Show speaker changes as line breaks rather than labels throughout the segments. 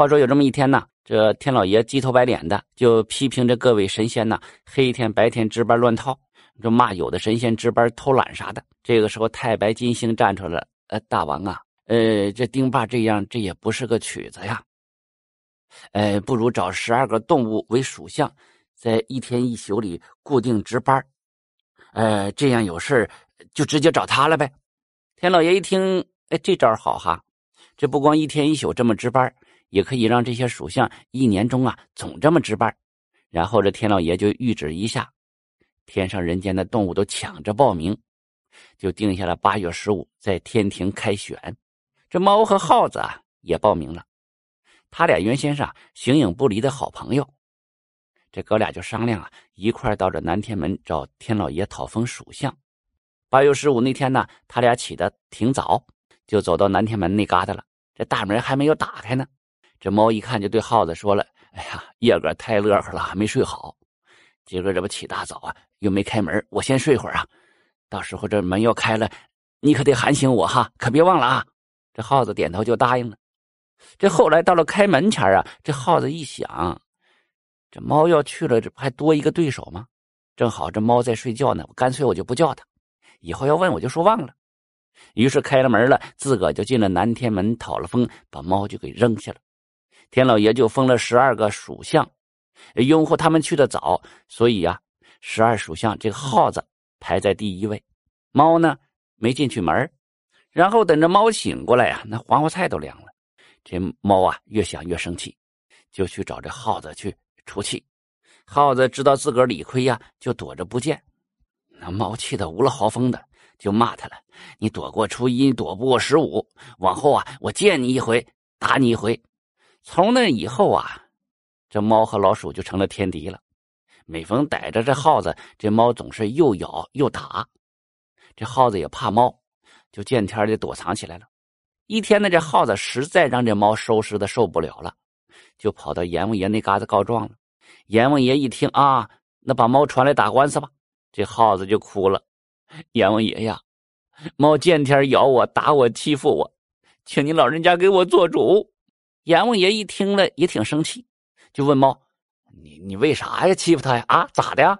话说有这么一天呢，这天老爷鸡头白脸的就批评这各位神仙呢，黑天白天值班乱套，就骂有的神仙值班偷懒啥的。这个时候，太白金星站出来了，呃，大王啊，呃，这丁霸这样，这也不是个曲子呀。呃，不如找十二个动物为属相，在一天一宿里固定值班，呃，这样有事就直接找他了呗。天老爷一听，哎，这招好哈，这不光一天一宿这么值班。也可以让这些属相一年中啊总这么值班，然后这天老爷就谕旨一下，天上人间的动物都抢着报名，就定下了八月十五在天庭开选。这猫和耗子啊也报名了，他俩原先是啊形影不离的好朋友，这哥俩就商量啊一块到这南天门找天老爷讨封属相。八月十五那天呢，他俩起得挺早，就走到南天门那旮瘩了，这大门还没有打开呢。这猫一看就对耗子说了：“哎呀，夜个太乐呵了，还没睡好。今个这不起大早啊，又没开门，我先睡会儿啊。到时候这门要开了，你可得喊醒我哈，可别忘了啊。”这耗子点头就答应了。这后来到了开门前啊，这耗子一想，这猫要去了，这不还多一个对手吗？正好这猫在睡觉呢，我干脆我就不叫它，以后要问我就说忘了。于是开了门了，自个就进了南天门，讨了风，把猫就给扔下了。天老爷就封了十二个属相，拥护他们去的早，所以呀，十二属相这个耗子排在第一位，猫呢没进去门然后等着猫醒过来呀，那黄花菜都凉了。这猫啊越想越生气，就去找这耗子去出气。耗子知道自个儿理亏呀，就躲着不见。那猫气得无了豪风的，就骂他了：“你躲过初一，躲不过十五，往后啊，我见你一回打你一回。”从那以后啊，这猫和老鼠就成了天敌了。每逢逮着这耗子，这猫总是又咬又打。这耗子也怕猫，就见天的躲藏起来了。一天呢，这耗子实在让这猫收拾的受不了了，就跑到阎王爷那嘎子告状了。阎王爷一听啊，那把猫传来打官司吧。这耗子就哭了：“阎王爷呀，猫见天咬我、打我、欺负我，请您老人家给我做主。”阎王爷一听了也挺生气，就问猫：“你你为啥呀？欺负他呀？啊，咋的呀？”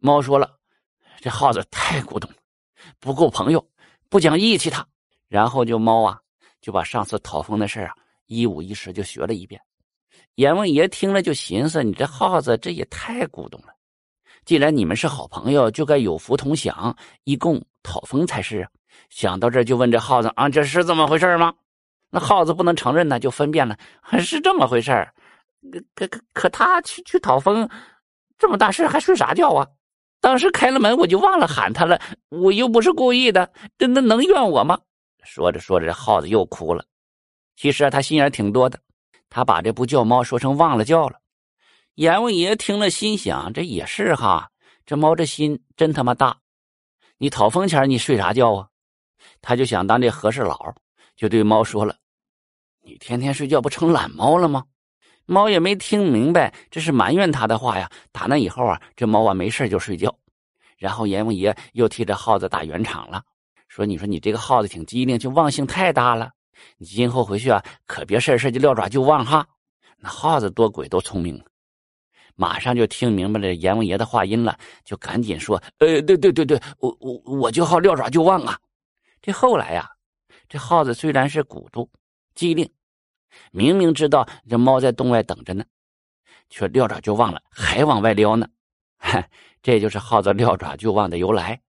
猫说了：“这耗子太古董了，不够朋友，不讲义气。”他，然后就猫啊，就把上次讨封的事啊一五一十就学了一遍。阎王爷听了就寻思：“你这耗子这也太古董了。既然你们是好朋友，就该有福同享，一共讨封才是啊。”想到这就问这耗子：“啊，这是这么回事吗？”那耗子不能承认呢，就分辨了，是这么回事可可可他去去讨封，这么大事还睡啥觉啊？当时开了门我就忘了喊他了，我又不是故意的，那那能怨我吗？说着说着，这耗子又哭了。其实啊，他心眼挺多的，他把这不叫猫说成忘了叫了。阎王爷听了心想，这也是哈，这猫这心真他妈大。你讨封前你睡啥觉啊？他就想当这和事佬，就对猫说了。你天天睡觉不成懒猫了吗？猫也没听明白，这是埋怨他的话呀。打那以后啊，这猫啊没事就睡觉。然后阎王爷又替这耗子打圆场了，说：“你说你这个耗子挺机灵，就忘性太大了。你今后回去啊，可别事事就撂爪就忘哈。”那耗子多鬼多聪明，马上就听明白了阎王爷的话音了，就赶紧说：“呃，对对对对，我我我就好撂爪就忘啊。”这后来呀，这耗子虽然是古都。机灵，明明知道这猫在洞外等着呢，却撂爪就忘了，还往外撩呢。这就是耗子撂爪就忘的由来。